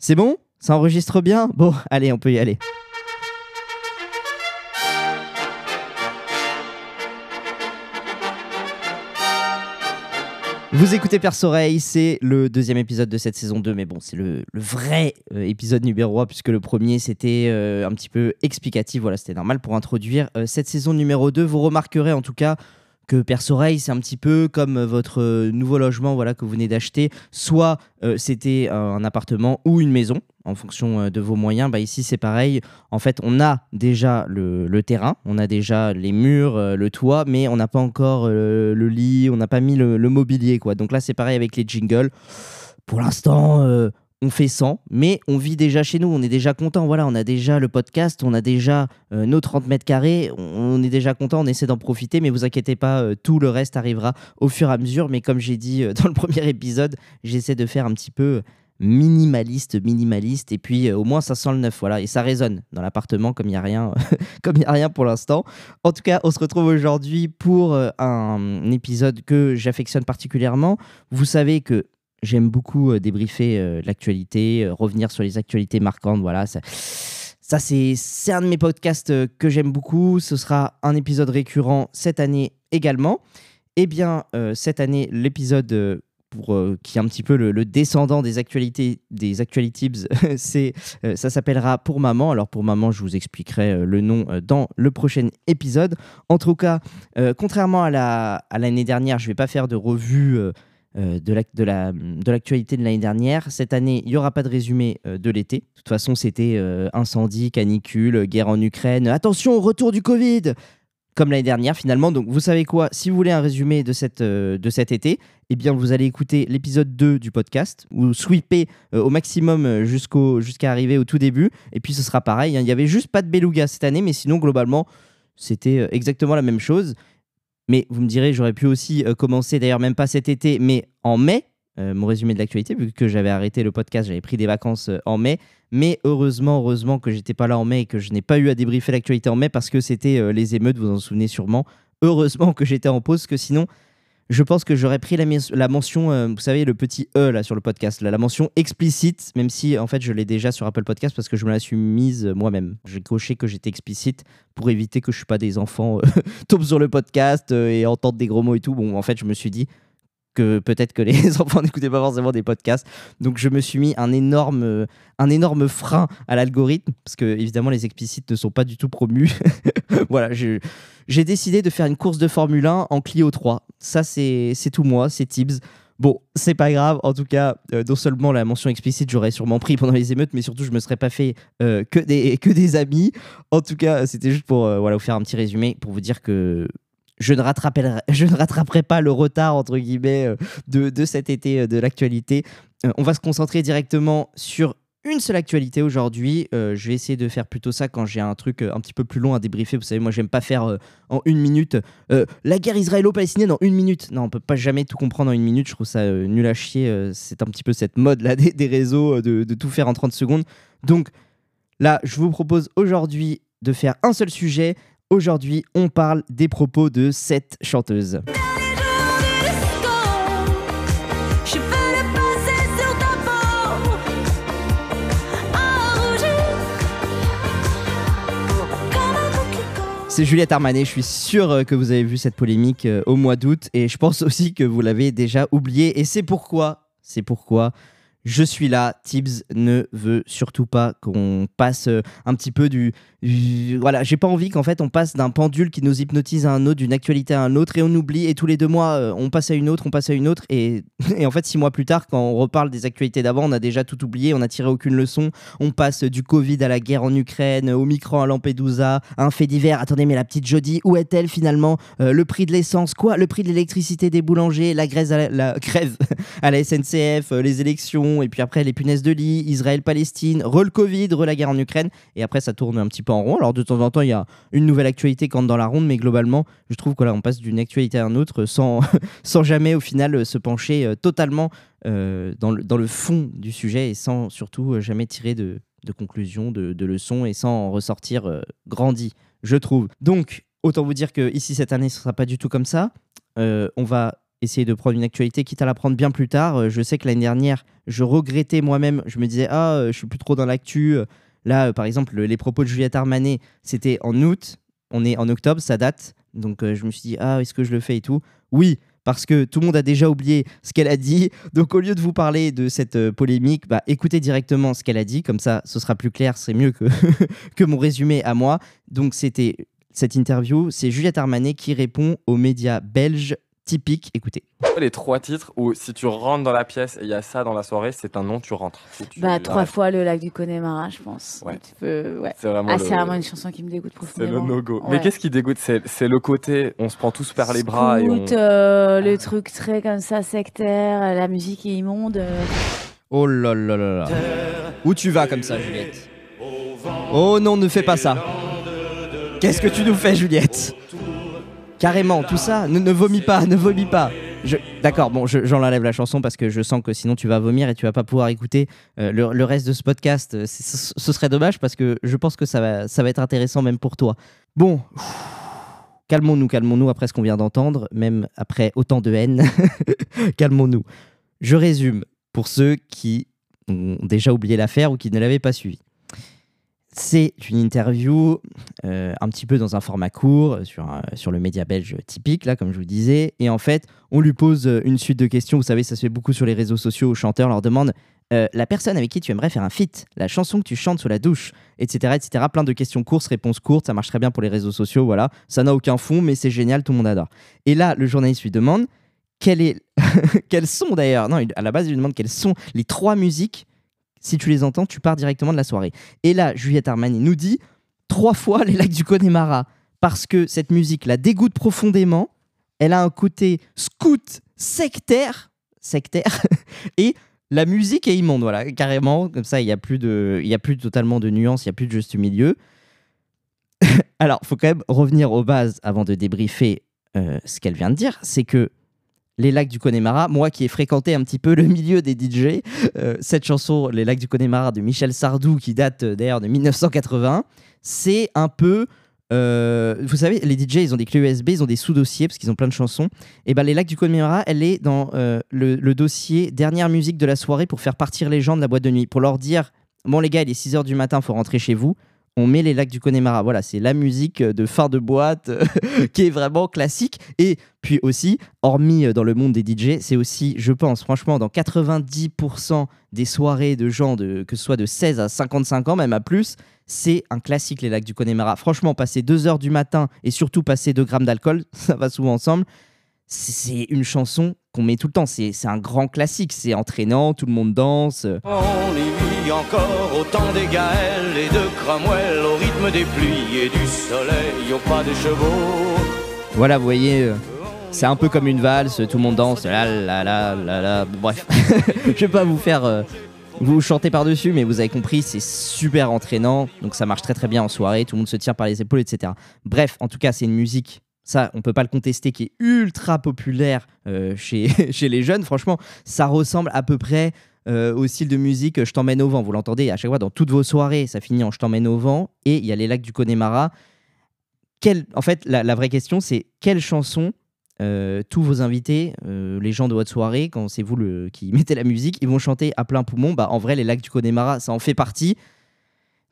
C'est bon? Ça enregistre bien? Bon, allez, on peut y aller. Vous écoutez Perce Oreille, c'est le deuxième épisode de cette saison 2, mais bon, c'est le, vrai euh, épisode numéro 1, puisque le premier, c'était euh, un petit peu explicatif, voilà, c'était normal pour introduire euh, cette saison numéro 2. Vous remarquerez en tout cas que Perce Oreille, c'est un petit peu comme votre euh, nouveau logement voilà, que vous venez d'acheter. Soit euh, c'était un appartement ou une maison, en fonction euh, de vos moyens. Bah, ici, c'est pareil. En fait, on a déjà le, terrain, on a déjà les murs, euh, le toit, mais on n'a pas encore euh, le lit, on n'a pas mis le, mobilier. Quoi. Donc là, c'est pareil avec les jingles. Pour l'instant, euh, on fait 100, mais on vit déjà chez nous, on est déjà content. Voilà, on a déjà le podcast, on a déjà euh, nos 30 mètres carrés, on, est déjà content, on essaie d'en profiter, mais vous inquiétez pas, euh, tout le reste arrivera au fur et à mesure. Mais comme j'ai dit euh, dans le premier épisode, j'essaie de faire un petit peu minimaliste, minimaliste, et puis au moins ça sent le neuf, voilà, et ça résonne dans l'appartement comme il n'y a rien, comme il a rien pour l'instant. En tout cas, on se retrouve aujourd'hui pour un épisode que j'affectionne particulièrement. Vous savez que J'aime beaucoup euh, débriefer euh, l'actualité, euh, revenir sur les actualités marquantes. Voilà, ça, ça c'est un de mes podcasts que j'aime beaucoup. Ce sera un épisode récurrent cette année également. Eh bien, cette année, l'épisode pour qui est un petit peu le, descendant des actualités des actualities, c'est euh, ça s'appellera pour maman. Alors pour maman, je vous expliquerai le nom dans le prochain épisode. En tout cas, contrairement à la à l'année dernière, je vais pas faire de revue. Euh, de l'ac- de de l'actualité de l'année dernière. Cette année, il n'y aura pas de résumé euh, de l'été. De toute façon, c'était euh, incendie, canicule, guerre en Ukraine. Attention retour du Covid Comme l'année dernière, finalement. Donc, vous savez quoi? Si vous voulez un résumé de, cette, de cet été, eh bien, vous allez écouter l'épisode 2 du podcast ou sweeper au maximum jusqu'à arriver au tout début. Et puis, ce sera pareil. hein. Il n'y avait juste pas de beluga cette année, mais sinon, globalement, c'était exactement la même chose. Mais vous me direz, j'aurais pu aussi euh, commencer, d'ailleurs même pas cet été, mais en mai, euh, mon résumé de l'actualité, vu que j'avais arrêté le podcast, j'avais pris des vacances euh, en mai. Mais heureusement, heureusement que j'étais pas là en mai et que je n'ai pas eu à débriefer l'actualité en mai parce que c'était les émeutes, vous en souvenez sûrement. Heureusement que j'étais en pause, que sinon, je pense que j'aurais pris la, mention, euh, vous savez, le petit E là sur le podcast, la mention explicite, même si en fait je l'ai déjà sur Apple Podcast parce que je me la suis mise moi-même. J'ai coché que j'étais explicite pour éviter que je suis pas des enfants euh, tombent sur le podcast euh, et entendent des gros mots et tout. Bon, en fait, je me suis dit que peut-être que les enfants n'écoutaient pas forcément des podcasts. Donc, je me suis mis un énorme, euh, un énorme frein à l'algorithme parce que, évidemment, les explicites ne sont pas du tout promus. voilà, j'ai décidé de faire une course de Formule 1 en Clio 3. Ça, c'est tout moi, c'est Tibbs. Bon, c'est pas grave. En tout cas, euh, non seulement la mention explicite, j'aurais sûrement pris pendant les émeutes, mais surtout, je me serais pas fait euh, que, des, que des amis. En tout cas, c'était juste pour voilà, vous faire un petit résumé, pour vous dire que je ne rattraperai, pas le retard, entre guillemets, euh, de, cet été euh, de l'actualité. Euh, on va se concentrer directement sur une seule actualité aujourd'hui. Je vais essayer de faire plutôt ça quand j'ai un truc un petit peu plus long à débriefer. Vous savez, moi, j'aime pas faire en une minute la guerre israélo-palestinienne en une minute. Non, on peut pas jamais tout comprendre en une minute. Je trouve ça nul à chier. C'est un petit peu cette mode là des, réseaux de tout faire en 30 secondes. Donc là, je vous propose aujourd'hui de faire un seul sujet. Aujourd'hui, on parle des propos de cette chanteuse. C'est Juliette Armanet, je suis sûr euh, que vous avez vu cette polémique euh, au mois d'août et je pense aussi que vous l'avez déjà oublié et c'est pourquoi, c'est pourquoi je suis là. Tibbs ne veut surtout pas qu'on passe euh, un petit peu du, voilà, j'ai pas envie qu'en fait on passe d'un pendule qui nous hypnotise à un autre, d'une actualité à un autre et on oublie et tous les deux mois euh, on passe à une autre, on passe à une autre et, en fait six mois plus tard quand on reparle des actualités d'avant on a déjà tout oublié, on a tiré aucune leçon, on passe du Covid à la guerre en Ukraine, au micro à Lampedusa, un fait divers. Attendez, mais la petite Jodie, où est-elle finalement Euh, Le prix de l'essence, quoi? Le prix de l'électricité des boulangers, la grève à la, SNCF, les élections, et puis après les punaises de lit, Israël-Palestine, re le Covid, re la guerre en Ukraine, et après ça tourne un petit peu en rond. Alors de temps en temps, il y a une nouvelle actualité quand dans la ronde, mais globalement, je trouve que là, on passe d'une actualité à une autre sans, sans jamais au final euh, se pencher euh, totalement euh, dans, le, dans le fond du sujet et sans surtout jamais tirer de, de conclusions, de, de leçons et sans en ressortir grandi, je trouve. Donc, autant vous dire que ici cette année, ce sera pas du tout comme ça. On va essayer de prendre une actualité, quitte à la prendre bien plus tard. Euh, je sais que l'année dernière, je regrettais moi-même. Je me disais, ah, euh, je suis plus trop dans l'actu. Euh, Là, par exemple, le- les propos de Juliette Armanet, c'était en août. On est en octobre, ça date. Donc, je me suis dit, ah, est-ce que je le fais et tout? Oui, parce que tout le monde a déjà oublié ce qu'elle a dit. Donc, au lieu de vous parler de cette polémique, bah, écoutez directement ce qu'elle a dit. Comme ça, ce sera plus clair. C'est mieux que, que mon résumé à moi. Donc, c'était cette interview. C'est Juliette Armanet qui répond aux médias belges typiques. Écoutez. Les trois titres où si tu rentres dans la pièce et il y a ça dans la soirée, c'est un nom, tu rentres. Si tu- Bah, trois arrêtes. fois le lac du Connemara, je pense. Ouais. C'est vraiment Ah, le- c'est vraiment une chanson qui me dégoûte C'est le profondément. no-go. Ouais. Mais qu'est-ce qui dégoûte? C'est c'est le côté, on se prend tous par les bras et on... Euh, le truc très comme ça, sectaire, la musique est immonde. euh. Oh là là là là. Où tu vas comme ça, Juliette? Oh non, ne fais pas ça. Qu'est-ce que tu nous fais, Juliette? Carrément, tout ça. Ne, ne vomis pas, ne vomis pas. D'accord, bon, la chanson parce que je sens que sinon tu vas vomir et tu vas pas pouvoir écouter euh, le, le reste de ce podcast. Euh, ce serait dommage parce que je pense que ça va, ça va être intéressant même pour toi. Bon, calmons-nous, calmons-nous après ce qu'on vient d'entendre, même après autant de haine. calmons-nous. Je résume pour ceux qui ont déjà oublié l'affaire ou qui ne l'avaient pas suivi. C'est une interview euh, un petit peu dans un format court euh, sur, sur le média belge typique, là, comme je vous disais. Et en fait, on lui pose euh, une suite de questions. Vous savez, ça se fait beaucoup sur les réseaux sociaux. Aux chanteurs leur demande la personne avec qui tu aimerais faire un feat, la chanson que tu chantes sous la douche, etc. etc. Plein de questions courtes, réponses courtes. Ça marche très bien pour les réseaux sociaux. Voilà. Ça n'a aucun fond, mais c'est génial. Tout le monde adore. Et là, le journaliste lui demande quelle est quelles sont d'ailleurs, non, à la base, il lui demande quelles sont les trois musiques. Si tu les entends, tu pars directement de la soirée. Et là, Juliette Armani nous dit trois fois les lacs du Connemara parce que cette musique la dégoûte profondément. Elle a un côté scout sectaire, sectaire, et la musique est immonde, voilà, carrément. Comme ça, il y a plus de, il y a plus totalement de nuances, il y a plus de juste milieu. Alors, faut quand même revenir aux bases avant de débriefer euh, ce qu'elle vient de dire. C'est que les lacs du Connemara, moi qui ai fréquenté un petit peu le milieu des DJ, euh, cette chanson, Les lacs du Connemara de Michel Sardou, qui date euh, d'ailleurs de 1980, c'est un peu. euh, vous savez, les DJ, ils ont des clés USB, ils ont des sous-dossiers parce qu'ils ont plein de chansons. Et ben, les lacs du Connemara, elle est dans le, dossier dernière musique de la soirée pour faire partir les gens de la boîte de nuit, pour leur dire Bon, les gars, il est 6 h du matin, faut rentrer chez vous. On met les lacs du Connemara. Voilà, c'est la musique de fin de boîte qui est vraiment classique. Et puis aussi, hormis euh, dans le monde des DJ, c'est aussi, je pense, franchement, dans 90% des soirées de gens, de, que ce soit de 16 à 55 ans, même à plus, c'est un classique, les lacs du Connemara. Franchement, passer 2 heures du matin et surtout passer 2 grammes d'alcool, ça va souvent ensemble. C'est une chanson qu'on met tout le temps. C'est un grand classique. C'est entraînant, tout le monde danse. On y vit encore au temps des et de Cromwell, au rythme des pluies et du soleil, au pas des chevaux. Voilà, vous voyez, euh, c'est un peu comme une valse, tout le monde danse, là là là là là. Bref, je vais pas vous faire euh, vous chanter par-dessus, mais vous avez compris, c'est super entraînant, donc ça marche très très bien en soirée, tout le monde se tire par les épaules, etc. Bref, en tout cas, c'est une musique. Ça, on peut pas le contester, qui est ultra populaire euh, chez, chez les jeunes. Franchement, ça ressemble à peu près euh, au style de musique Je t'emmène au vent. Vous l'entendez à chaque fois dans toutes vos soirées, ça finit en Je t'emmène au vent. Et il y a les lacs du Connemara. Quelle- en fait, la, vraie question, c'est quelle chanson euh, tous vos invités, les gens de votre soirée, quand c'est vous le, qui mettez la musique, ils vont chanter à plein poumon. Bah, en vrai, les lacs du Connemara, ça en fait partie.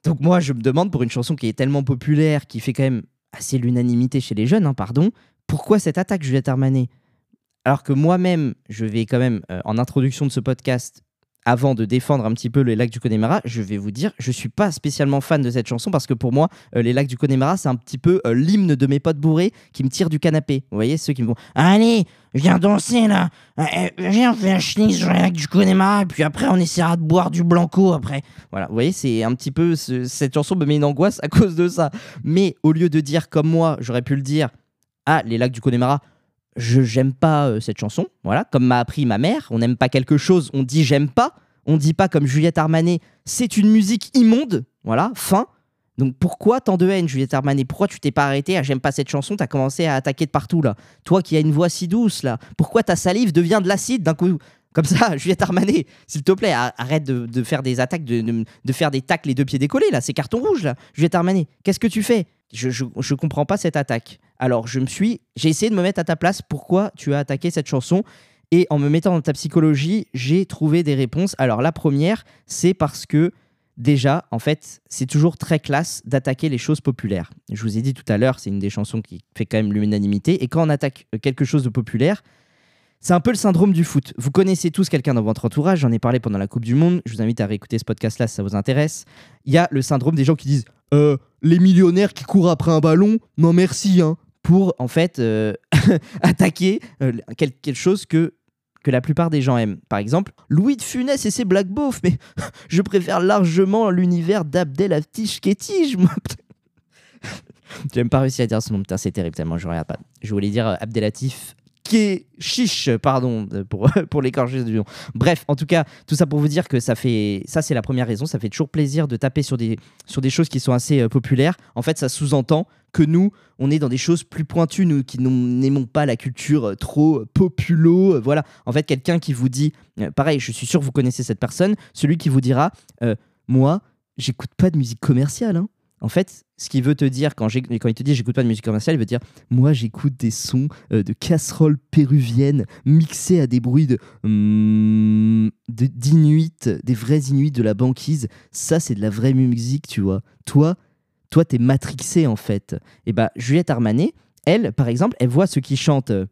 Donc moi, je me demande pour une chanson qui est tellement populaire, qui fait quand même assez l'unanimité chez les jeunes, hein, pardon, pourquoi cette attaque, Juliette Armanet? Alors que moi-même, je vais quand même, euh, en introduction de ce podcast, avant de défendre un petit peu les lacs du Connemara, je vais vous dire, je suis pas spécialement fan de cette chanson parce que pour moi, euh, les lacs du Connemara, c'est un petit peu euh, l'hymne de mes potes bourrés qui me tirent du canapé. Vous voyez, ceux qui me vont Allez, viens danser là, Euh, viens, on fait un schnick sur les lacs du Connemara, et puis après, on essaiera de boire du blanco après. Voilà, vous voyez, c'est un petit peu. ce- cette chanson me met une angoisse à cause de ça. Mais au lieu de dire comme moi, j'aurais pu le dire Ah, les lacs du Connemara, je j'aime pas euh, cette chanson. Voilà, comme m'a appris ma mère, on n'aime pas quelque chose, on dit j'aime pas. On dit pas comme Juliette Armanet, c'est une musique immonde. Voilà, fin. Donc pourquoi tant de haine, Juliette Armanet? Pourquoi tu t'es pas arrêté à j'aime pas cette chanson T'as commencé à attaquer de partout là? Toi qui as une voix si douce là. Pourquoi ta salive devient de l'acide d'un coup? Comme ça, Juliette Armanet, s'il te plaît, arrête de, faire des attaques, de faire des tacles les deux pieds décollés là. C'est carton rouge là. Juliette Armanet, qu'est-ce que tu fais? Je, je, je comprends pas cette attaque. Alors je me suis, j'ai essayé de me mettre à ta place. Pourquoi tu as attaqué cette chanson? Et en me mettant dans ta psychologie, j'ai trouvé des réponses. Alors la première, c'est parce que déjà, en fait, c'est toujours très classe d'attaquer les choses populaires. Je vous ai dit tout à l'heure, c'est une des chansons qui fait quand même l'unanimité. Et quand on attaque euh, quelque chose de populaire, c'est un peu le syndrome du foot. Vous connaissez tous quelqu'un dans votre entourage, j'en ai parlé pendant la Coupe du Monde, je vous invite à réécouter ce podcast-là si ça vous intéresse. Il y a le syndrome des gens qui disent Euh, les millionnaires qui courent après un ballon, non merci, hein, pour en fait euh, attaquer euh, quel- quelque chose que, que la plupart des gens aiment. Par exemple, Louis de Funès et ses Black Beauf, mais je préfère largement l'univers d'Abdel Aftish Ketij, moi. J'ai même pas réussi à dire ce nom, putain, c'est terrible tellement je regarde pas. Je voulais dire euh, Abdelatif Chiche, pardon, euh, pour, pour l'écorcher du. Bref, en tout cas, tout ça pour vous dire que ça fait. Ça, c'est la première raison. Ça fait toujours plaisir de taper sur des, choses qui sont assez euh, populaires. En fait, ça sous-entend que nous, on est dans des choses plus pointues, nous qui n'aimons pas la culture euh, trop populo. voilà. En fait, quelqu'un qui vous dit. pareil, je suis sûr que vous connaissez cette personne. Celui qui vous dira Moi, j'écoute pas de musique commerciale. hein. En fait, ce qu'il veut te dire quand, il te dit j'écoute pas de musique commerciale, il veut dire moi j'écoute des sons euh, de casseroles péruviennes mixés à des bruits de de- d'inuits, des vrais inuits de la banquise. Ça c'est de la vraie musique, tu vois. Toi, toi t'es matrixé en fait. Et bah Juliette Armanet, elle par exemple, elle voit ceux qui chantent. euh,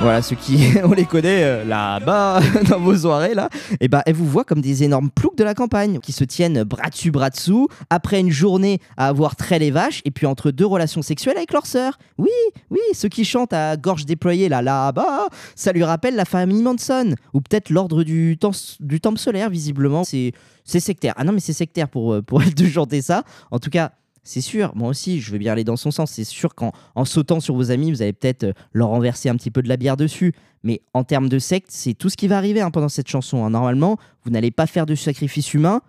Voilà, ceux qui, on les connaît euh, là-bas, dans vos soirées, là, et ben, elles vous voient comme des énormes ploucs de la campagne, qui se tiennent bras dessus, bras dessous, après une journée à avoir trait les vaches, et puis entre deux relations sexuelles avec leur sœur. Oui, oui, ceux qui chantent à gorge déployée, là, là-bas, ça lui rappelle la famille Manson, ou peut-être l'ordre du, temps, du temple solaire, visiblement. C'est c'est sectaire. Ah non, mais c'est sectaire pour, euh, pour elle de chanter ça. En tout cas, c'est sûr, moi aussi, je veux bien aller dans son sens. C'est sûr qu'en en sautant sur vos amis, vous allez peut-être euh, leur renverser un petit peu de la bière dessus. Mais en termes de secte, c'est tout ce qui va arriver hein, pendant cette chanson. hein. Normalement, vous n'allez pas faire de sacrifice humain.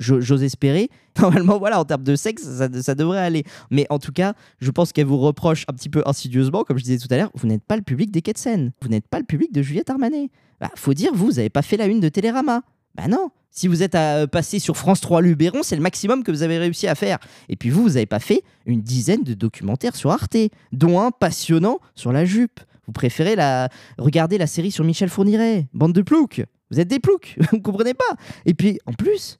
Jo- J'ose espérer. Normalement, voilà, en termes de sexe, ça, devrait aller. Mais en tout cas, je pense qu'elle vous reproche un petit peu insidieusement, comme je disais tout à l'heure, vous n'êtes pas le public des Seine. Vous n'êtes pas le public de Juliette Armanet. Bah, faut dire, vous, vous n'avez pas fait la une de Télérama. Bah non. Si vous êtes à euh, passer sur France 3 Luberon, c'est le maximum que vous avez réussi à faire. Et puis vous, vous n'avez pas fait une dizaine de documentaires sur Arte, dont un passionnant sur la jupe. Vous préférez la... regarder la série sur Michel Fourniret. Bande de ploucs. Vous êtes des ploucs. vous comprenez pas. Et puis, en plus,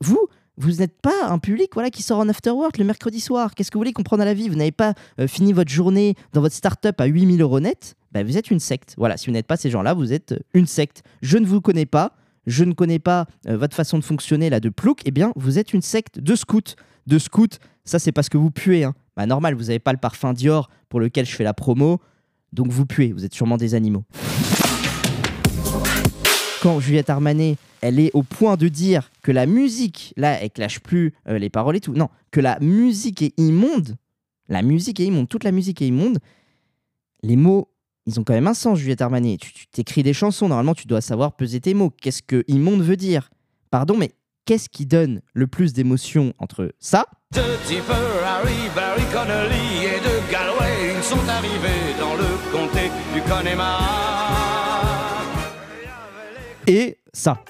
vous, vous n'êtes pas un public voilà, qui sort en afterwork le mercredi soir. Qu'est-ce que vous voulez comprendre à la vie? Vous n'avez pas euh, fini votre journée dans votre start-up à 8000 euros net? Bah, Vous êtes une secte. Voilà, si vous n'êtes pas ces gens-là, vous êtes euh, une secte. Je ne vous connais pas. Je ne connais pas euh, votre façon de fonctionner là de plouc. Eh bien, vous êtes une secte de scouts. De scouts, ça c'est parce que vous puez. Hein. Bah, normal, vous n'avez pas le parfum Dior pour lequel je fais la promo. Donc vous puez. Vous êtes sûrement des animaux. Quand Juliette Armanet, elle est au point de dire que la musique, là, elle clash plus euh, les paroles et tout. Non, que la musique est immonde. La musique est immonde. Toute la musique est immonde. Les mots, ils ont quand même un sens, Juliette Armanet. Tu t'écris des chansons, normalement, tu dois savoir peser tes mots. Qu'est-ce que immonde veut dire? Pardon, mais qu'est-ce qui donne le plus d'émotion entre ça? De Tipper, Harry, Barry Connolly et de Galway, ils sont arrivés dans le comté du Connemara. et ça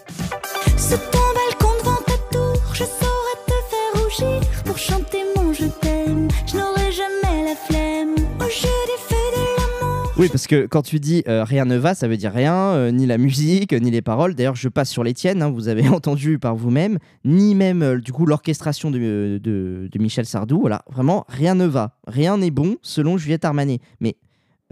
Oui, parce que quand tu dis euh, rien ne va, ça veut dire rien, euh, ni la musique, ni les paroles. D'ailleurs, je passe sur les tiennes, hein, vous avez entendu par vous-même, ni même euh, du coup l'orchestration de, de- Michel Sardou. Voilà, vraiment, rien ne va. Rien n'est bon selon Juliette Armanet. Mais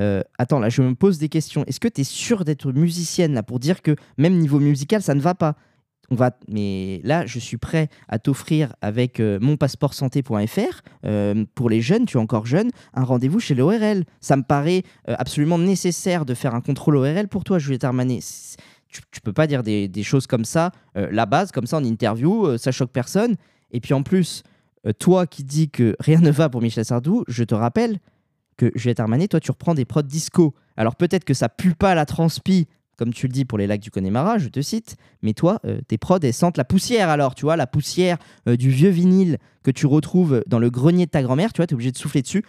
euh, attends, là, je me pose des questions. Est-ce que tu es sûre d'être musicienne là pour dire que même niveau musical, ça ne va pas? On va, mais là, je suis prêt à t'offrir avec euh, monpasseportsanté.fr euh, pour les jeunes, tu es encore jeune, un rendez-vous chez l'ORL. Ça me paraît euh, absolument nécessaire de faire un contrôle ORL pour toi, Juliette Armanet. Tu, tu peux pas dire des, des choses comme ça, euh, la base, comme ça en interview, ça choque personne. Et puis en plus, toi qui dis que rien ne va pour Michel Sardou, je te rappelle que Juliette Armanet, toi tu reprends des prods disco. Alors peut-être que ça pue pas la transpi, comme tu le dis pour les lacs du Connemara, je te cite, mais toi, euh, tes prods, elles sentent la poussière alors, tu vois, la poussière euh, du vieux vinyle que tu retrouves dans le grenier de ta grand-mère, tu vois, tu es obligé de souffler dessus.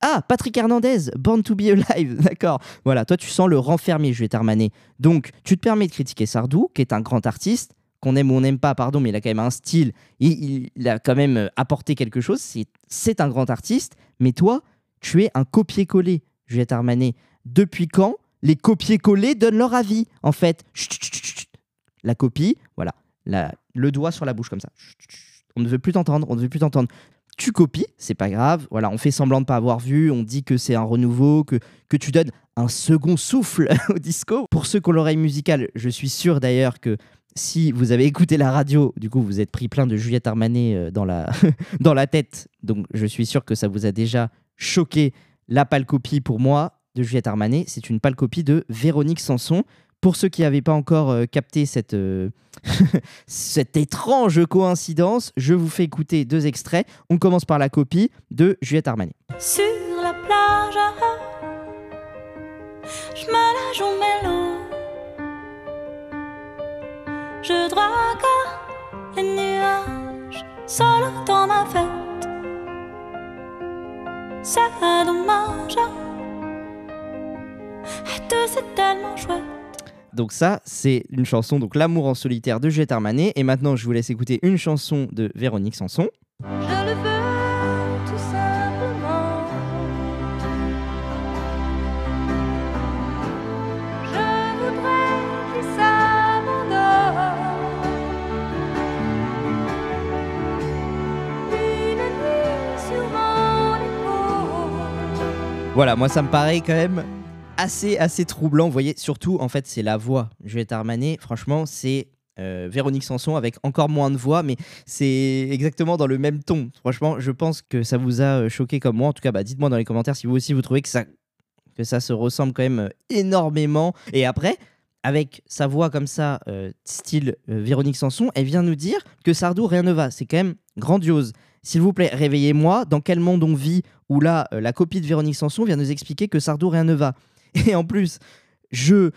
Ah, Patrick Hernandez, Born to be Alive, d'accord. Voilà, toi tu sens le renfermé, Juliette Armanet. Donc, tu te permets de critiquer Sardou, qui est un grand artiste. qu'on aime ou on n'aime pas, pardon, mais il a quand même un style, il, il- a quand même euh, apporté quelque chose, c'est- c'est un grand artiste, mais toi, tu es un copier-coller, Juliette Armanet. Depuis quand les copier-coller donnent leur avis, en fait Chut. La copie, voilà, le doigt sur la bouche comme ça. On ne veut plus t'entendre, on ne veut plus t'entendre. Tu copies, c'est pas grave, voilà, on fait semblant de pas avoir vu, on dit que c'est un renouveau, que, que tu donnes un second souffle au disco. Pour ceux qui ont l'oreille musicale, je suis sûr d'ailleurs que si vous avez écouté la radio, du coup, vous êtes pris plein de Juliette Armanet euh, dans la, dans la tête. Donc, je suis sûr que ça vous a déjà choqué. La pâle copie, pour moi, de Juliette Armanet, c'est une pâle copie de Véronique Sanson. Pour ceux qui n'avaient pas encore euh, capté cette, euh, cette étrange coïncidence, je vous fais écouter deux extraits. On commence par la copie de Juliette Armanet. Plage, ah, je me. Je drague les nuages, seul ma. C'est dommage. Et tout c'est tellement chouette. Donc ça, c'est une chanson, donc L'amour en solitaire de Juliette Armanet. Et maintenant, je vous laisse écouter une chanson de Véronique Sanson. Je le veux tout simplement. Je voudrais qu'il s'abandonne. Une nuit sur mon épaule. Voilà, moi ça me paraît quand même assez assez troublant. Vous voyez, surtout en fait c'est la voix. Juliette Armanet, franchement, c'est euh, Véronique Sanson avec encore moins de voix, mais c'est exactement dans le même ton. Franchement, je pense que ça vous a euh, choqué comme moi. En tout cas, bah, dites-moi dans les commentaires si vous aussi vous trouvez que ça que ça se ressemble quand même euh, énormément. Et après. Avec sa voix comme ça, style Véronique Sanson, elle vient nous dire que Sardou, rien ne va. C'est quand même grandiose. S'il vous plaît, réveillez-moi. Dans quel monde on vit où là, la copie de Véronique Sanson vient nous expliquer que Sardou, rien ne va? Et en plus, je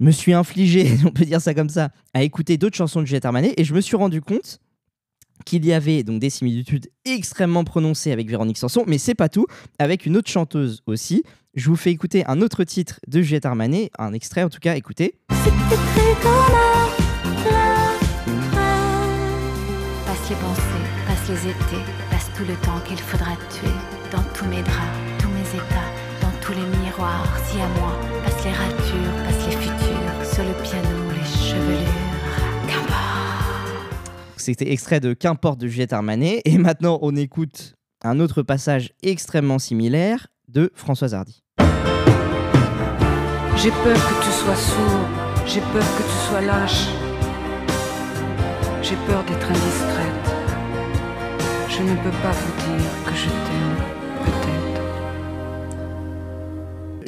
me suis infligé, on peut dire ça comme ça, à écouter d'autres chansons de Juliette Armanet et je me suis rendu compte qu'il y avait donc des similitudes extrêmement prononcées avec Véronique Sanson, mais c'est pas tout, avec une autre chanteuse aussi. Je vous fais écouter un autre titre de Juliette Armanet, un extrait en tout cas, écoutez. Passe les pensées, passe les étés, passe tout le temps qu'il faudra tuer. Dans tous mes draps, tous mes états, si à moi, passe les ratures, passe les futurs, sur le piano, les chevelures. Qu'importe. C'était extrait de Qu'importe de Juliette Armanet. Et maintenant, on écoute un autre passage extrêmement similaire de Françoise Hardy. J'ai peur que tu sois sourd, j'ai peur que tu sois lâche. J'ai peur d'être indiscrète. Je ne peux pas vous dire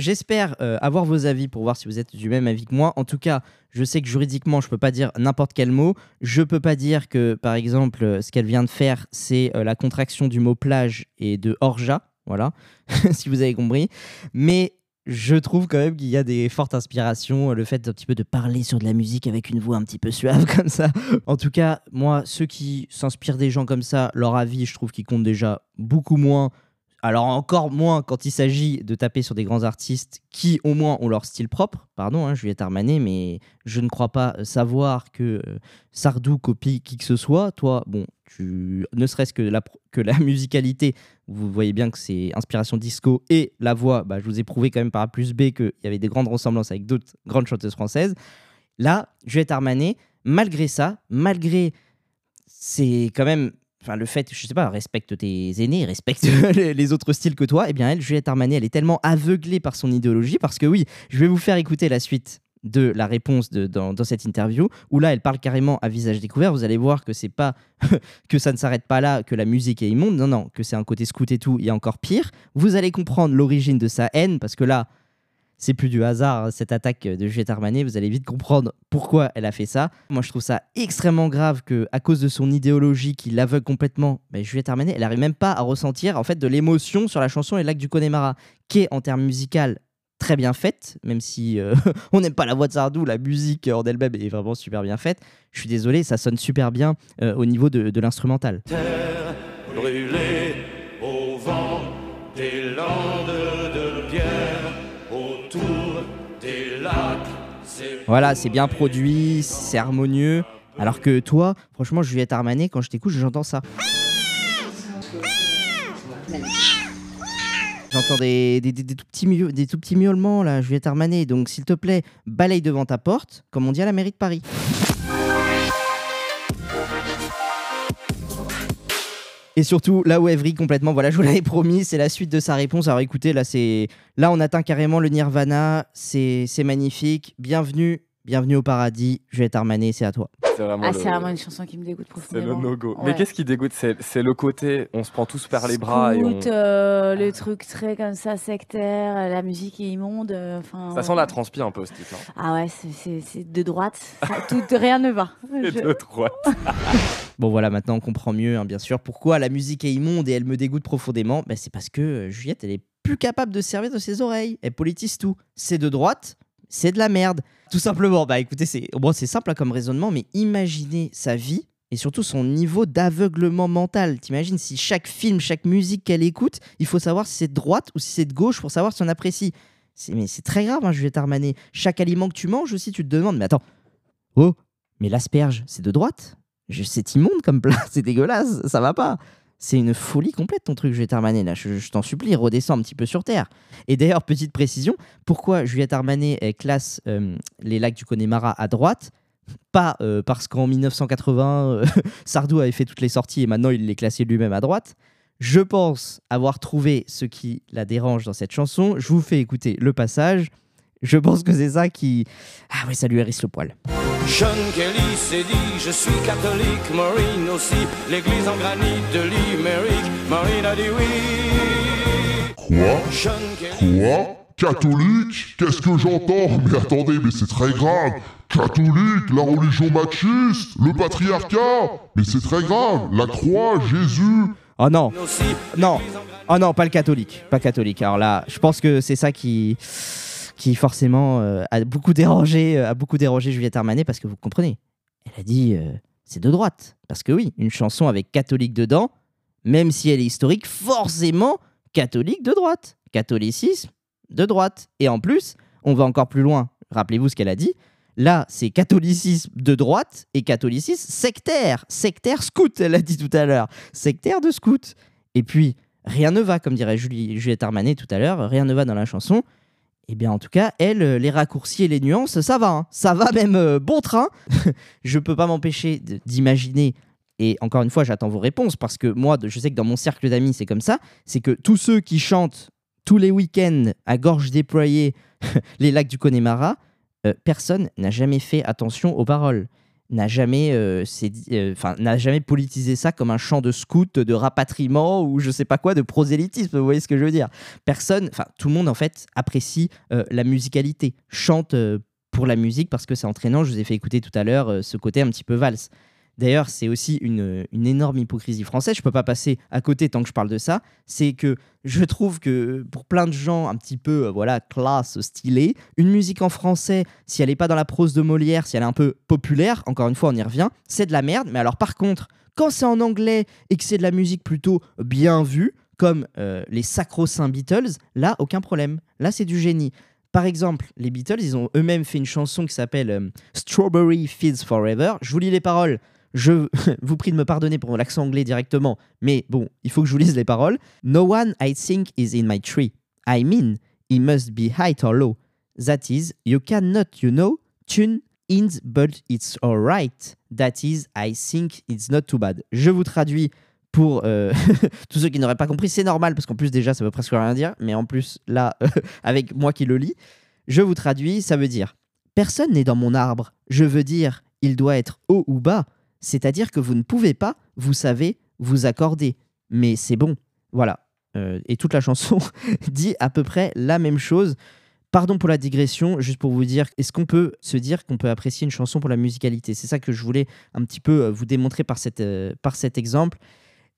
J'espère euh, avoir vos avis pour voir si vous êtes du même avis que moi. En tout cas, je sais que juridiquement, je peux pas dire n'importe quel mot. Je peux pas dire que, par exemple, euh, ce qu'elle vient de faire, c'est euh, la contraction du mot plage et de orja. Voilà, si vous avez compris. Mais je trouve quand même qu'il y a des fortes inspirations. Le fait d'un petit peu de parler sur de la musique avec une voix un petit peu suave comme ça. En tout cas, moi, ceux qui s'inspirent des gens comme ça, leur avis, je trouve qu'ils comptent déjà beaucoup moins. Alors encore moins quand il s'agit de taper sur des grands artistes qui au moins ont leur style propre. Pardon, hein, Juliette Armanet, mais je ne crois pas savoir que euh, Sardou copie qui que ce soit. Toi, bon, tu ne serait-ce que la, que la musicalité, vous voyez bien que c'est inspiration disco et la voix, bah, je vous ai prouvé quand même par A plus B qu'il y avait des grandes ressemblances avec d'autres grandes chanteuses françaises. Là, Juliette Armanet, malgré ça, malgré c'est quand même enfin le fait je sais pas respecte tes aînés respecte les autres styles que toi et bien elle Juliette Armanet elle est tellement aveuglée par son idéologie parce que oui je vais vous faire écouter la suite de la réponse dans, cette interview où là elle parle carrément à visage découvert. Vous allez voir que c'est pas que ça ne s'arrête pas là que la musique est immonde. Non non que c'est un côté scout et tout a encore pire. Vous allez comprendre l'origine de sa haine parce que là c'est plus du hasard, hein, cette attaque de Juliette Armanet. Vous allez vite comprendre pourquoi elle a fait ça. Moi, je trouve ça extrêmement grave que, à cause de son idéologie qui l'aveugle complètement, mais Juliette Armanet, elle n'arrive même pas à ressentir en fait de l'émotion sur la chanson Et lac du Connemara, qui est en termes musical très bien faite, même si euh, on n'aime pas la voix de Sardou, la musique en elle-même est vraiment super bien faite. Je suis désolé, ça sonne super bien euh, au niveau de, l'instrumental. Voilà, c'est bien produit, c'est harmonieux. Alors que toi, franchement, Juliette Armanet, quand je t'écoute, j'entends ça. J'entends des, des, tout petits miau- des tout petits miaulements là, Juliette Armanet. Donc s'il te plaît, balaye devant ta porte, comme on dit à la mairie de Paris. Et surtout, là où elle vrille complètement, voilà, je vous l'avais promis, c'est la suite de sa réponse. Alors écoutez, là, c'est, là, on atteint carrément le nirvana. C'est, c'est magnifique. Bienvenue, bienvenue au paradis. Juliette Armanet, c'est à toi. C'est vraiment, Ah, le- c'est vraiment une chanson qui me dégoûte c'est le profondément. no-go. Ouais. Mais qu'est-ce qui dégoûte? C'est le côté, on se prend tous par les bras et on. Euh, le truc très comme ça sectaire, euh, la musique est immonde. euh, Enfin. Ça sent la transpi un peu ce titre. hein. Ah ouais, c'est- de droite. Ça- tout, rien ne va. Je- de droite. Bon voilà, maintenant on comprend mieux, hein, bien sûr, pourquoi la musique est immonde et elle me dégoûte profondément. Ben, c'est parce que euh, Juliette, elle est plus capable de servir de ses oreilles. Elle politise tout. C'est de droite, c'est de la merde. Tout simplement. Bah écoutez, c'est bon, c'est simple hein, comme raisonnement, mais imaginez sa vie et surtout son niveau d'aveuglement mental. T'imagines si chaque film, chaque musique qu'elle écoute, il faut savoir si c'est de droite ou si c'est de gauche pour savoir si on apprécie. C'est, mais c'est très grave, hein, Juliette Armanet. Chaque aliment que tu manges aussi, tu te demandes, mais attends, oh, mais l'asperge, c'est de droite? C'est immonde comme plat, c'est dégueulasse, ça va pas. C'est une folie complète ton truc, Juliette Armanet. Là, je, t'en supplie, redescends un petit peu sur terre. Et d'ailleurs, petite précision, pourquoi Juliette Armanet classe euh, les lacs du Connemara à droite? Pas euh, parce qu'en 1980, euh, Sardou avait fait toutes les sorties et maintenant il les classait lui-même à droite. Je pense avoir trouvé ce qui la dérange dans cette chanson. Je vous fais écouter le passage. Je pense que c'est ça qui. Ah ouais, ça lui hérisse le poil. Sean Kelly s'est dit je suis catholique, Maureen aussi, l'église en granit de Limerick, Maureen a dit oui. Quoi? Sean Kelly. Quoi? Catholique? Qu'est-ce que j'entends? Mais attendez, mais c'est très grave Catholique, la religion machiste, le patriarcat Mais c'est très grave La croix, Jésus Oh non, Non. oh non, pas le catholique, pas catholique. Alors là, je pense que c'est ça qui, qui forcément euh, a beaucoup dérangé, euh, a beaucoup dérangé Juliette Armanet parce que vous comprenez. Elle a dit euh, c'est de droite parce que oui, une chanson avec catholique dedans, même si elle est historique, forcément catholique de droite, catholicisme de droite. Et en plus, on va encore plus loin. Rappelez-vous ce qu'elle a dit. Là, c'est catholicisme de droite et catholicisme sectaire. Sectaire scout, elle a dit tout à l'heure. Sectaire de scout. Et puis, rien ne va, comme dirait Julie, Juliette Armanet tout à l'heure, rien ne va dans la chanson. Eh bien, en tout cas, elle, euh, les raccourcis et les nuances, ça va. hein. Ça va même euh, bon train. je peux pas m'empêcher d'imaginer. Et encore une fois, j'attends vos réponses parce que moi, je sais que dans mon cercle d'amis, c'est comme ça. C'est que tous ceux qui chantent tous les week-ends à gorge déployée les lacs du Connemara, euh, personne n'a jamais fait attention aux paroles n'a jamais, euh, euh, jamais politisé ça comme un chant de scout, de rapatriement ou je sais pas quoi, de prosélytisme. Vous voyez ce que je veux dire Personne, enfin tout le monde en fait apprécie euh, la musicalité, chante pour la musique parce que c'est entraînant. Je vous ai fait écouter tout à l'heure ce côté un petit peu valse. D'ailleurs, c'est aussi une, énorme hypocrisie française. Je peux pas passer à côté tant que je parle de ça. C'est que je trouve que pour plein de gens un petit peu euh, voilà classe, stylée, une musique en français, si elle n'est pas dans la prose de Molière, si elle est un peu populaire, encore une fois, on y revient, c'est de la merde. Mais alors par contre, quand c'est en anglais et que c'est de la musique plutôt bien vue, comme euh, les sacro-saints Beatles, là, aucun problème. Là, c'est du génie. Par exemple, les Beatles, ils ont eux-mêmes fait une chanson qui s'appelle euh, Strawberry Fields Forever. Je vous lis les paroles. Je vous prie de me pardonner pour l'accent anglais directement, mais bon, il faut que je vous lise les paroles. No one I think is in my tree. I mean, he must be high or low. That is, you cannot, you know, tune in, but it's alright. That is, I think it's not too bad. Je vous traduis pour euh, tous ceux qui n'auraient pas compris. C'est normal, parce qu'en plus, déjà, ça veut presque rien dire, mais en plus, là, avec moi qui le lis, je vous traduis, ça veut dire Personne n'est dans mon arbre. Je veux dire, il doit être haut ou bas. C'est-à-dire que vous ne pouvez pas, vous savez, vous accorder. Mais c'est bon. Voilà. Euh, et toute la chanson dit à peu près la même chose. Pardon pour la digression, juste pour vous dire, est-ce qu'on peut se dire qu'on peut apprécier une chanson pour la musicalité? C'est ça que je voulais un petit peu euh, vous démontrer par, cette, euh, par cet exemple.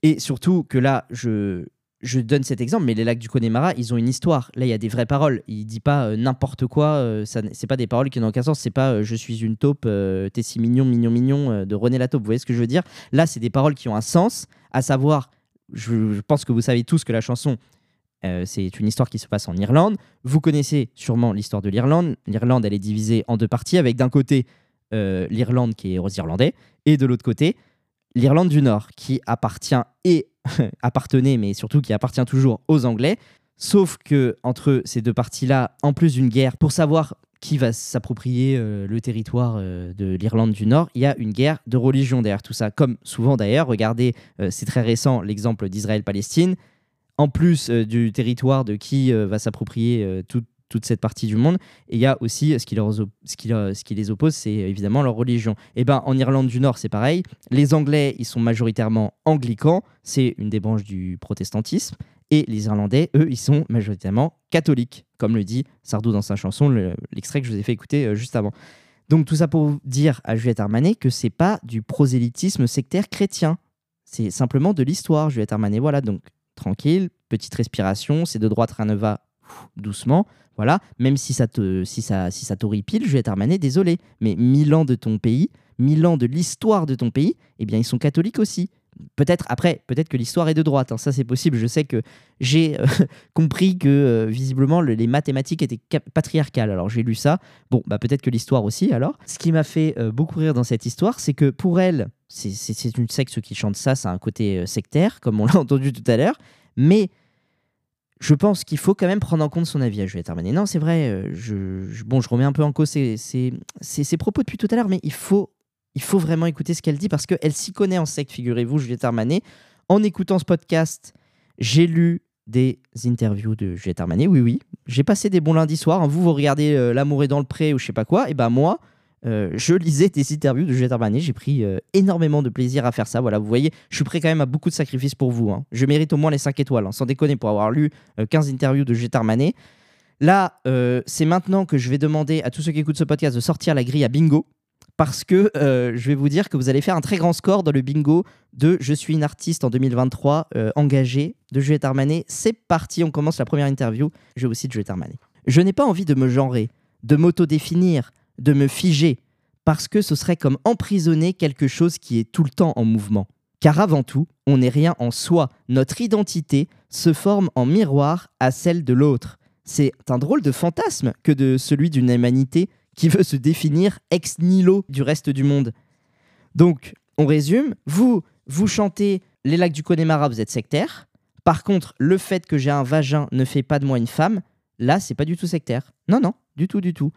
Et surtout que là, je, je donne cet exemple, mais les lacs du Connemara, ils ont une histoire. Là, il y a des vraies paroles. Il dit pas euh, n'importe quoi. euh, ça, c'est pas des paroles qui n'ont aucun sens. C'est pas euh, je suis une taupe, euh, t'es si mignon, mignon, mignon de René la taupe. Vous voyez ce que je veux dire? Là, c'est des paroles qui ont un sens, à savoir, je, je pense que vous savez tous que la chanson, c'est une histoire qui se passe en Irlande. Vous connaissez sûrement l'histoire de l'Irlande. L'Irlande, elle est divisée en deux parties, avec d'un côté l'Irlande qui est aux Irlandais, et de l'autre côté, l'Irlande du Nord qui appartient et appartenait, mais surtout qui appartient toujours aux Anglais. Sauf que entre ces deux parties-là, en plus d'une guerre pour savoir qui va s'approprier euh, le territoire euh, de l'Irlande du Nord, il y a une guerre de religion derrière tout ça. Comme souvent d'ailleurs, regardez, euh, c'est très récent l'exemple d'Israël-Palestine. En plus du territoire de qui va s'approprier euh, tout- toute cette partie du monde, et il y a aussi ce qui, leur ce qui, ce qui les oppose, c'est euh, évidemment leur religion. Et ben en Irlande du Nord, c'est pareil. Les Anglais, ils sont majoritairement anglicans, c'est une des branches du protestantisme. Et les Irlandais, eux, ils sont majoritairement catholiques, comme le dit Sardou dans sa chanson, le- l'extrait que je vous ai fait écouter euh, juste avant. Donc tout ça pour dire à Juliette Armanet que c'est pas du prosélytisme sectaire chrétien. C'est simplement de l'histoire, Juliette Armanet. Voilà, donc tranquille, petite respiration, c'est de droite, rien ne va pff, doucement. Voilà, même si ça te, si ça, si ça t'horripile, désolé, mais mille ans de ton pays, mille ans de l'histoire de ton pays, eh bien ils sont catholiques aussi. Peut-être après, peut-être que l'histoire est de droite, hein, ça c'est possible. Je sais que j'ai euh, compris que euh, visiblement le- les mathématiques étaient patriarcales. Alors j'ai lu ça. Bon, bah peut-être que l'histoire aussi alors. Ce qui m'a fait euh, beaucoup rire dans cette histoire, c'est que pour elle, c'est- une secte qui chantent ça, ça a un côté sectaire, comme on l'a entendu tout à l'heure. Mais je pense qu'il faut quand même prendre en compte son avis à Juliette Armanet. Non, c'est vrai, euh, je, bon, je remets un peu en cause ses, propos depuis tout à l'heure, mais il faut, vraiment écouter ce qu'elle dit parce qu'elle s'y connaît en secte, figurez-vous, Juliette Armanet. En écoutant ce podcast, j'ai lu des interviews de Juliette Armanet, oui, oui. J'ai passé des bons lundis soirs. hein. Vous, vous regardez euh, L'amour est dans le pré ou je sais pas quoi, et ben moi, euh, je lisais des interviews de Juliette Armanet. J'ai pris euh, énormément de plaisir à faire ça. Voilà, vous voyez, je suis prêt quand même à beaucoup de sacrifices pour vous. hein. Je mérite au moins les 5 étoiles, hein, sans déconner, pour avoir lu euh, 15 interviews de Juliette Armanet. Là, euh, c'est maintenant que je vais demander à tous ceux qui écoutent ce podcast de sortir la grille à bingo. Parce que je vais vous dire que vous allez faire un très grand score dans le bingo de Je suis une artiste en 2023 euh, engagée de Juliette Armanet. C'est parti, on commence la première interview. Je vous cite Juliette Armanet. Je n'ai pas envie de me genrer, de m'auto-définir, de me figer, parce que ce serait comme emprisonner quelque chose qui est tout le temps en mouvement. Car avant tout, on n'est rien en soi. Notre identité se forme en miroir à celle de l'autre. C'est un drôle de fantasme que de celui d'une humanité qui veut se définir ex nihilo du reste du monde. Donc, on résume, vous, vous chantez les lacs du Connemara, vous êtes sectaire. Par contre, le fait que j'ai un vagin ne fait pas de moi une femme, là, c'est pas du tout sectaire. Non, non, du tout, du tout.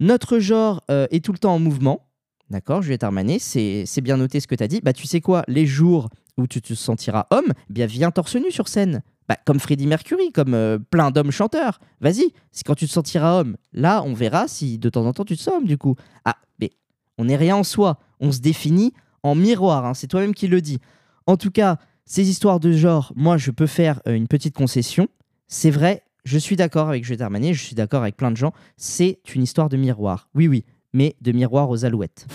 Notre genre euh, est tout le temps en mouvement. D'accord, Juliette Armanet, c'est c'est bien noté ce que tu as dit. Bah, tu sais quoi, les jours où tu te sentiras homme, bien, viens torse nu sur scène. Bah, comme Freddie Mercury, comme euh, plein d'hommes chanteurs. Vas-y, c'est quand tu te sentiras homme. Là, on verra si de temps en temps tu te sens homme, du coup. Ah, mais on n'est rien en soi. On se définit en miroir. hein, C'est toi-même qui le dis. En tout cas, ces histoires de genre, moi, je peux faire euh, une petite concession. C'est vrai, je suis d'accord avec Juliette Armanet, je suis d'accord avec plein de gens. C'est une histoire de miroir. Oui, oui, mais de miroir aux alouettes.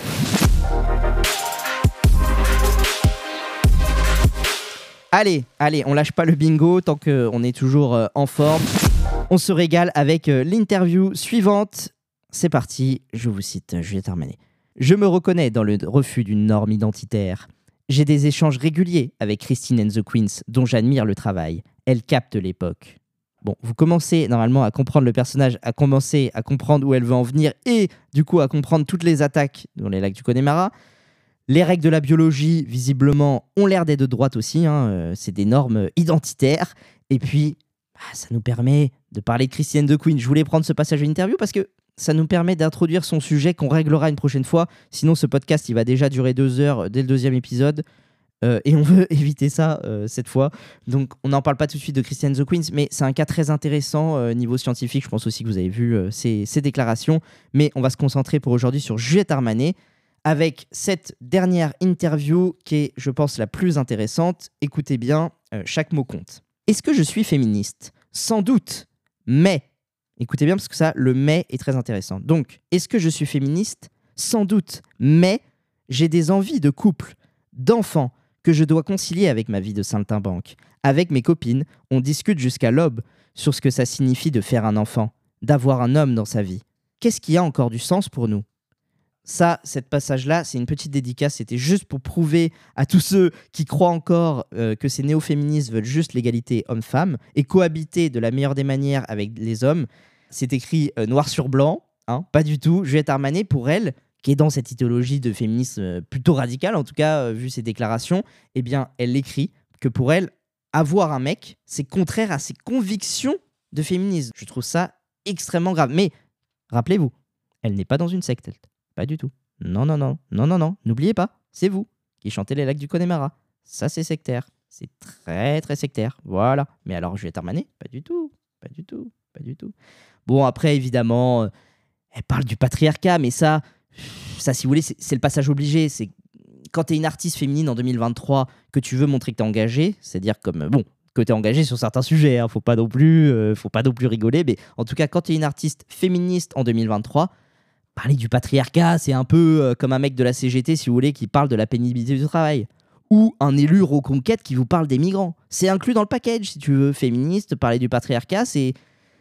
Allez, allez, on lâche pas le bingo tant qu'on est toujours euh, en forme. On se régale avec euh, l'interview suivante. C'est parti, je vous cite Juliette Armanet. Je me reconnais dans le refus d'une norme identitaire. J'ai des échanges réguliers avec Christine and the Queens, dont j'admire le travail. Elle capte l'époque. Bon, vous commencez normalement à comprendre le personnage, à commencer à comprendre où elle veut en venir et du coup à comprendre toutes les attaques dans les lacs du Connemara. Les règles de la biologie, visiblement, ont l'air d'être de droite aussi. hein, euh, C'est des normes identitaires. Et puis, bah, ça nous permet de parler de Christiane de Queen. Je voulais prendre ce passage de l'interview parce que ça nous permet d'introduire son sujet qu'on réglera une prochaine fois. Sinon, ce podcast, il va déjà durer deux heures dès le deuxième épisode. Euh, et on veut éviter ça euh, cette fois. Donc, on n'en parle pas tout de suite de Christiane the Queens, mais c'est un cas très intéressant euh, niveau scientifique. Je pense aussi que vous avez vu euh, ces, ces déclarations. Mais on va se concentrer pour aujourd'hui sur Juliette Armanet avec cette dernière interview qui est, je pense, la plus intéressante. Écoutez bien, chaque mot compte. Est-ce que je suis féministe? Sans doute, mais, écoutez bien parce que ça, le mais est très intéressant. Donc, est-ce que je suis féministe? Sans doute, mais j'ai des envies de couple, d'enfants, que je dois concilier avec ma vie de saltimbanque. Avec mes copines, on discute jusqu'à l'aube sur ce que ça signifie de faire un enfant, d'avoir un homme dans sa vie. Qu'est-ce qui a encore du sens pour nous? Ça, cette passage-là, c'est une petite dédicace. C'était juste pour prouver à tous ceux qui croient encore euh, que ces néo-féministes veulent juste l'égalité homme-femme et cohabiter de la meilleure des manières avec les hommes. C'est écrit euh, noir sur blanc, hein, pas du tout. Juliette Armanet, pour elle, qui est dans cette idéologie de féminisme euh, plutôt radicale, en tout cas, euh, vu ses déclarations, eh bien, elle écrit que pour elle, avoir un mec, c'est contraire à ses convictions de féminisme. Je trouve ça extrêmement grave. Mais rappelez-vous, elle n'est pas dans une secte, elle. Pas du tout. Non, non, non, non, non, non. N'oubliez pas, c'est vous qui chantez les lacs du Connemara. Ça, c'est sectaire. C'est très, très sectaire. Voilà. Mais alors, Juliette Armanet? Pas du tout. Pas du tout. Pas du tout. Bon, après, évidemment, euh, elle parle du patriarcat, mais ça, ça, si vous voulez, c'est le passage obligé. C'est quand tu es une artiste féminine en 2023, que tu veux montrer que tu es engagée, c'est-à-dire comme, euh, bon, que tu es engagée sur certains sujets, hein, faut pas non plus euh, faut pas non plus rigoler, mais en tout cas, quand tu es une artiste féministe en 2023, parler du patriarcat, c'est un peu euh, comme un mec de la CGT, si vous voulez, qui parle de la pénibilité du travail. Ou un élu reconquête qui vous parle des migrants. C'est inclus dans le package, si tu veux, féministe, parler du patriarcat, c'est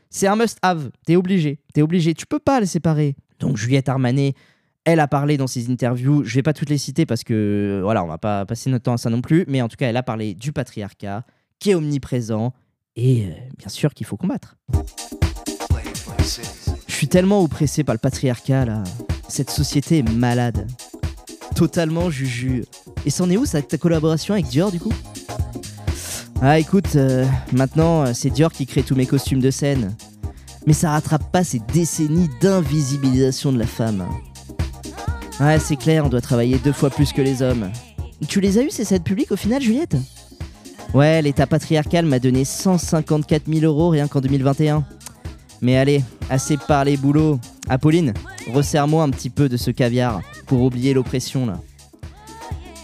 c'est un must-have. T'es obligé. T'es obligé. Tu peux pas les séparer. Donc Juliette Armanet, elle a parlé dans ses interviews. Je vais pas toutes les citer parce que voilà, on va pas passer notre temps à ça non plus. Mais en tout cas, elle a parlé du patriarcat qui est omniprésent et euh, bien sûr qu'il faut combattre. Je suis tellement oppressé par le patriarcat là. Cette société est malade. Totalement juju. Et c'en est où ça, ta collaboration avec Dior du coup? Ah écoute, euh, maintenant euh, c'est Dior qui crée tous mes costumes de scène. Mais ça rattrape pas ces décennies d'invisibilisation de la femme. Ouais, c'est clair, on doit travailler deux fois plus que les hommes. Tu les as eu ces aides publiques au final, Juliette? Ouais, l'État patriarcal m'a donné 154 000 euros rien qu'en 2021. Mais allez, assez parlé boulot. Apolline, resserre-moi un petit peu de ce caviar pour oublier l'oppression là.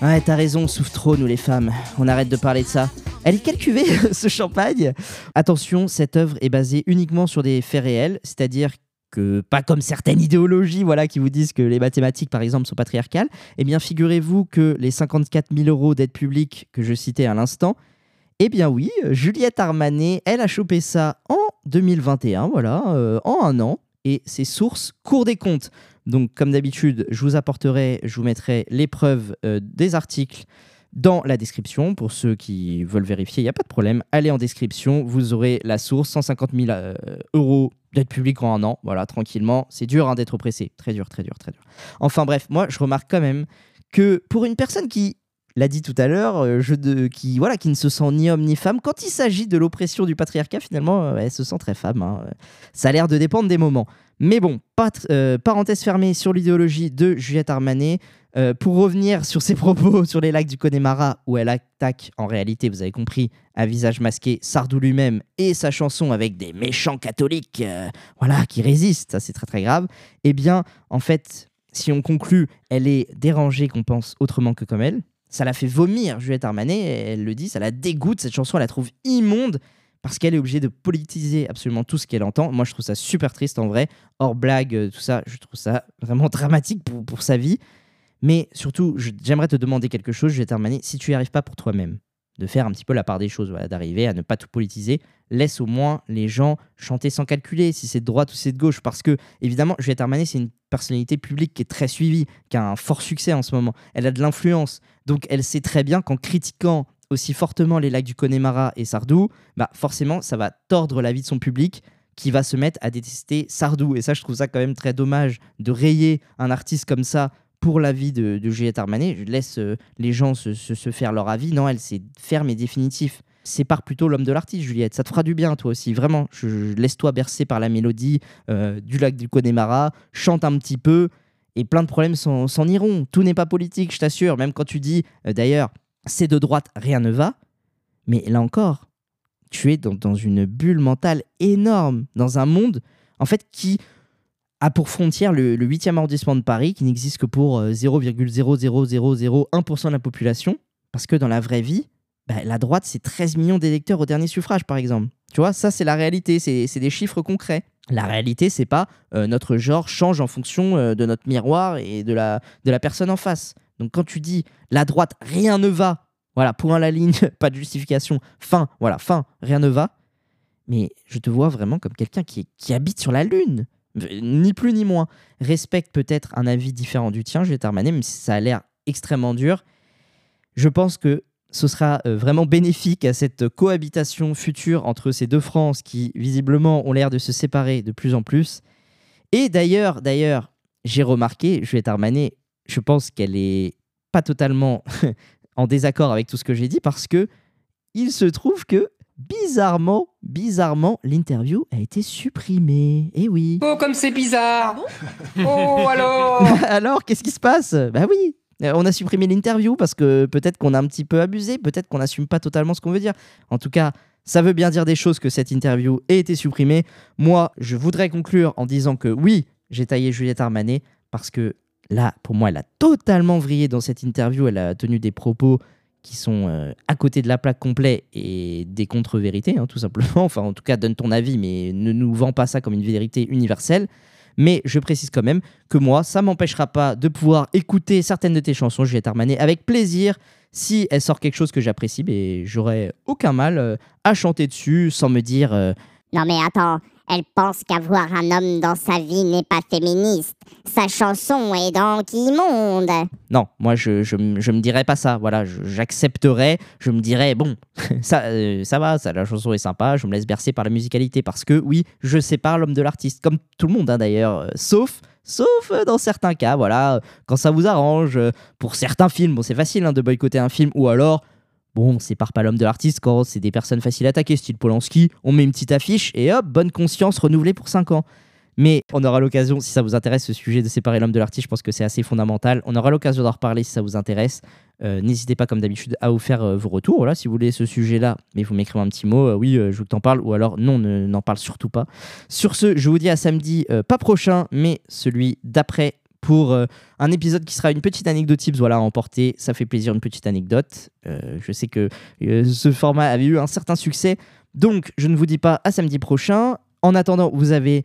Ouais, t'as raison, on souffre trop nous les femmes. On arrête de parler de ça. Elle est calculée ce champagne Attention, cette œuvre est basée uniquement sur des faits réels, c'est-à-dire que pas comme certaines idéologies voilà, qui vous disent que les mathématiques, par exemple, sont patriarcales. Eh bien, figurez-vous que les 54 000 euros d'aide publique que je citais à l'instant, eh bien oui, Juliette Armanet, elle a chopé ça en 2021, voilà, euh, en un an, et ses sources cours des comptes. Donc, comme d'habitude, je vous apporterai, je vous mettrai les preuves euh, des articles dans la description. Pour ceux qui veulent vérifier, il n'y a pas de problème. Allez en description, vous aurez la source 150 000 euh, euros d'aide publique en un an. Voilà, tranquillement. C'est dur hein, d'être oppressé. Très dur, très dur, très dur. Enfin bref, moi, je remarque quand même que pour une personne qui l'a dit tout à l'heure, euh, qui, voilà, qui ne se sent ni homme ni femme, quand il s'agit de l'oppression du patriarcat, finalement, euh, elle se sent très femme. hein. Ça a l'air de dépendre des moments. Mais bon, euh, parenthèse fermée sur l'idéologie de Juliette Armanet. Euh, pour revenir sur ses propos sur les lacs du Connemara, où elle attaque, en réalité, vous avez compris, à visage masqué, Sardou lui-même et sa chanson avec des méchants catholiques, euh, voilà, qui résistent, ça c'est très très grave, eh bien, en fait, si on conclut, elle est dérangée qu'on pense autrement que comme elle. Ça la fait vomir, Juliette Armanet, elle le dit, ça la dégoûte, cette chanson, elle la trouve immonde parce qu'elle est obligée de politiser absolument tout ce qu'elle entend. Moi, je trouve ça super triste en vrai. Hors blague, euh, tout ça, je trouve ça vraiment dramatique pour, pour sa vie. Mais surtout, j'aimerais te demander quelque chose, Juliette Armanet, si tu n'y arrives pas pour toi-même, de faire un petit peu la part des choses, d'arriver à ne pas tout politiser, laisse au moins les gens chanter sans calculer si c'est de droite ou c'est de gauche. Parce que, évidemment, Juliette Armanet, c'est une personnalité publique qui est très suivie, qui a un fort succès en ce moment. Elle a de l'influence. Donc, elle sait très bien qu'en critiquant aussi fortement les lacs du Connemara et Sardou, bah forcément, ça va tordre la vie de son public qui va se mettre à détester Sardou. Et ça, je trouve ça quand même très dommage de rayer un artiste comme ça pour l'avis de, de Juliette Armanet. Je laisse euh, les gens se, faire leur avis. Non, elle, c'est ferme et définitif. Sépare plutôt l'homme de l'artiste, Juliette. Ça te fera du bien, toi aussi. Vraiment, je, laisse-toi bercer par la mélodie euh, du lac du Connemara. Chante un petit peu et plein de problèmes s'en s'en iront. Tout n'est pas politique, je t'assure. Même quand tu dis, euh, d'ailleurs, c'est de droite, rien ne va. Mais là encore, tu es dans, dans une bulle mentale énorme, dans un monde, en fait, qui a pour frontière le, le 8e arrondissement de Paris, qui n'existe que pour euh, 0,00001% de la population, parce que dans la vraie vie, bah, la droite, c'est 13 millions d'électeurs au dernier suffrage, par exemple. Tu vois, ça, c'est la réalité, c'est des chiffres concrets. La réalité, c'est pas euh, notre genre change en fonction euh, de notre miroir et de la, de la personne en face. Donc quand tu dis la droite, rien ne va, voilà, point à la ligne, pas de justification, fin, voilà, fin, rien ne va, mais je te vois vraiment comme quelqu'un qui, qui habite sur la Lune. Ni plus ni moins. Respecte peut-être un avis différent du tien, Juliette Armanet, même si ça a l'air extrêmement dur. Je pense que ce sera euh, vraiment bénéfique à cette cohabitation future entre ces deux France qui, visiblement, ont l'air de se séparer de plus en plus. Et d'ailleurs, d'ailleurs, j'ai remarqué, Juliette Armanet, je pense qu'elle est pas totalement en désaccord avec tout ce que j'ai dit parce que il se trouve que bizarrement, bizarrement, l'interview a été supprimée. Eh oui. Oh, comme c'est bizarre Oh, alors Alors, qu'est-ce qui se passe? Bah oui, euh, on a supprimé l'interview parce que peut-être qu'on a un petit peu abusé, peut-être qu'on n'assume pas totalement ce qu'on veut dire. En tout cas, ça veut bien dire des choses que cette interview ait été supprimée. Moi, je voudrais conclure en disant que oui, j'ai taillé Juliette Armanet parce que là, pour moi, elle a totalement vrillé dans cette interview. Elle a tenu des propos qui sont euh, à côté de la plaque complet et des contre-vérités, hein, tout simplement. Enfin, en tout cas, donne ton avis, mais ne nous vends pas ça comme une vérité universelle. Mais je précise quand même que moi, ça m'empêchera pas de pouvoir écouter certaines de tes chansons, Juliette Armanet, avec plaisir. Si elle sort quelque chose que j'apprécie, ben, j'aurai aucun mal euh, à chanter dessus sans me dire euh, Non mais attends, elle pense qu'avoir un homme dans sa vie n'est pas féministe. Sa chanson est donc immonde. Non, moi je, je, me dirais pas ça. Voilà, j'accepterais. Je me dirais bon, ça, euh, ça va, la chanson est sympa. Je me laisse bercer par la musicalité parce que oui, je sépare l'homme de l'artiste, comme tout le monde hein, d'ailleurs, euh, sauf. Sauf euh, dans certains cas, voilà, quand ça vous arrange, pour certains films, bon c'est facile hein, de boycotter un film, ou alors, bon, on sépare pas l'homme de l'artiste quand c'est des personnes faciles à attaquer, style Polanski, on met une petite affiche et hop, bonne conscience renouvelée pour 5 ans. Mais on aura l'occasion, si ça vous intéresse, ce sujet de séparer l'homme de l'artiste, je pense que c'est assez fondamental. On aura l'occasion d'en reparler si ça vous intéresse. Euh, N'hésitez pas, comme d'habitude, à vous faire euh, vos retours. Si vous voulez ce sujet-là, mais vous m'écrivez un petit mot. euh, oui, je veux que parle. Ou alors, non, ne- n'en parle surtout pas. Sur ce, je vous dis à samedi, pas prochain, mais celui d'après pour euh, un épisode qui sera une petite anecdote tips voilà, à. Ça fait plaisir, une petite anecdote. Euh, je sais que euh, ce format avait eu un certain succès. Donc, je ne vous dis pas à samedi prochain. En attendant, vous avez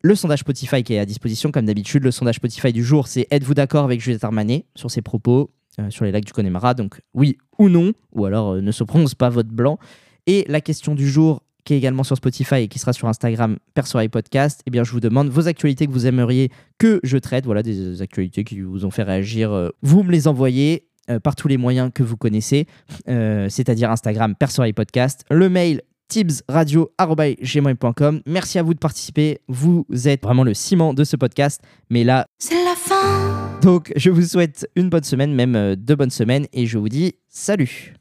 le sondage Spotify qui est à disposition, comme d'habitude. Le sondage Spotify du jour, c'est êtes-vous d'accord avec Juliette Armanet? sur ses propos sur les lacs du Connemara Donc, oui ou non, ou alors ne se prononce pas vote blanc. Et la question du jour, qui est également sur Spotify et qui sera sur Instagram Persoiré Podcast, eh bien, je vous demande vos actualités que vous aimeriez que je traite. Voilà, des actualités qui vous ont fait réagir. euh, Vous me les envoyez. euh, par tous les moyens que vous connaissez, euh, c'est-à-dire Instagram, Persoiré Podcast, le mail tibsradio.gmail.com. Merci à vous de participer. Vous êtes vraiment le ciment de ce podcast. Mais là, C'est la fin. donc, je vous souhaite une bonne semaine, même deux bonnes semaines, et je vous dis salut.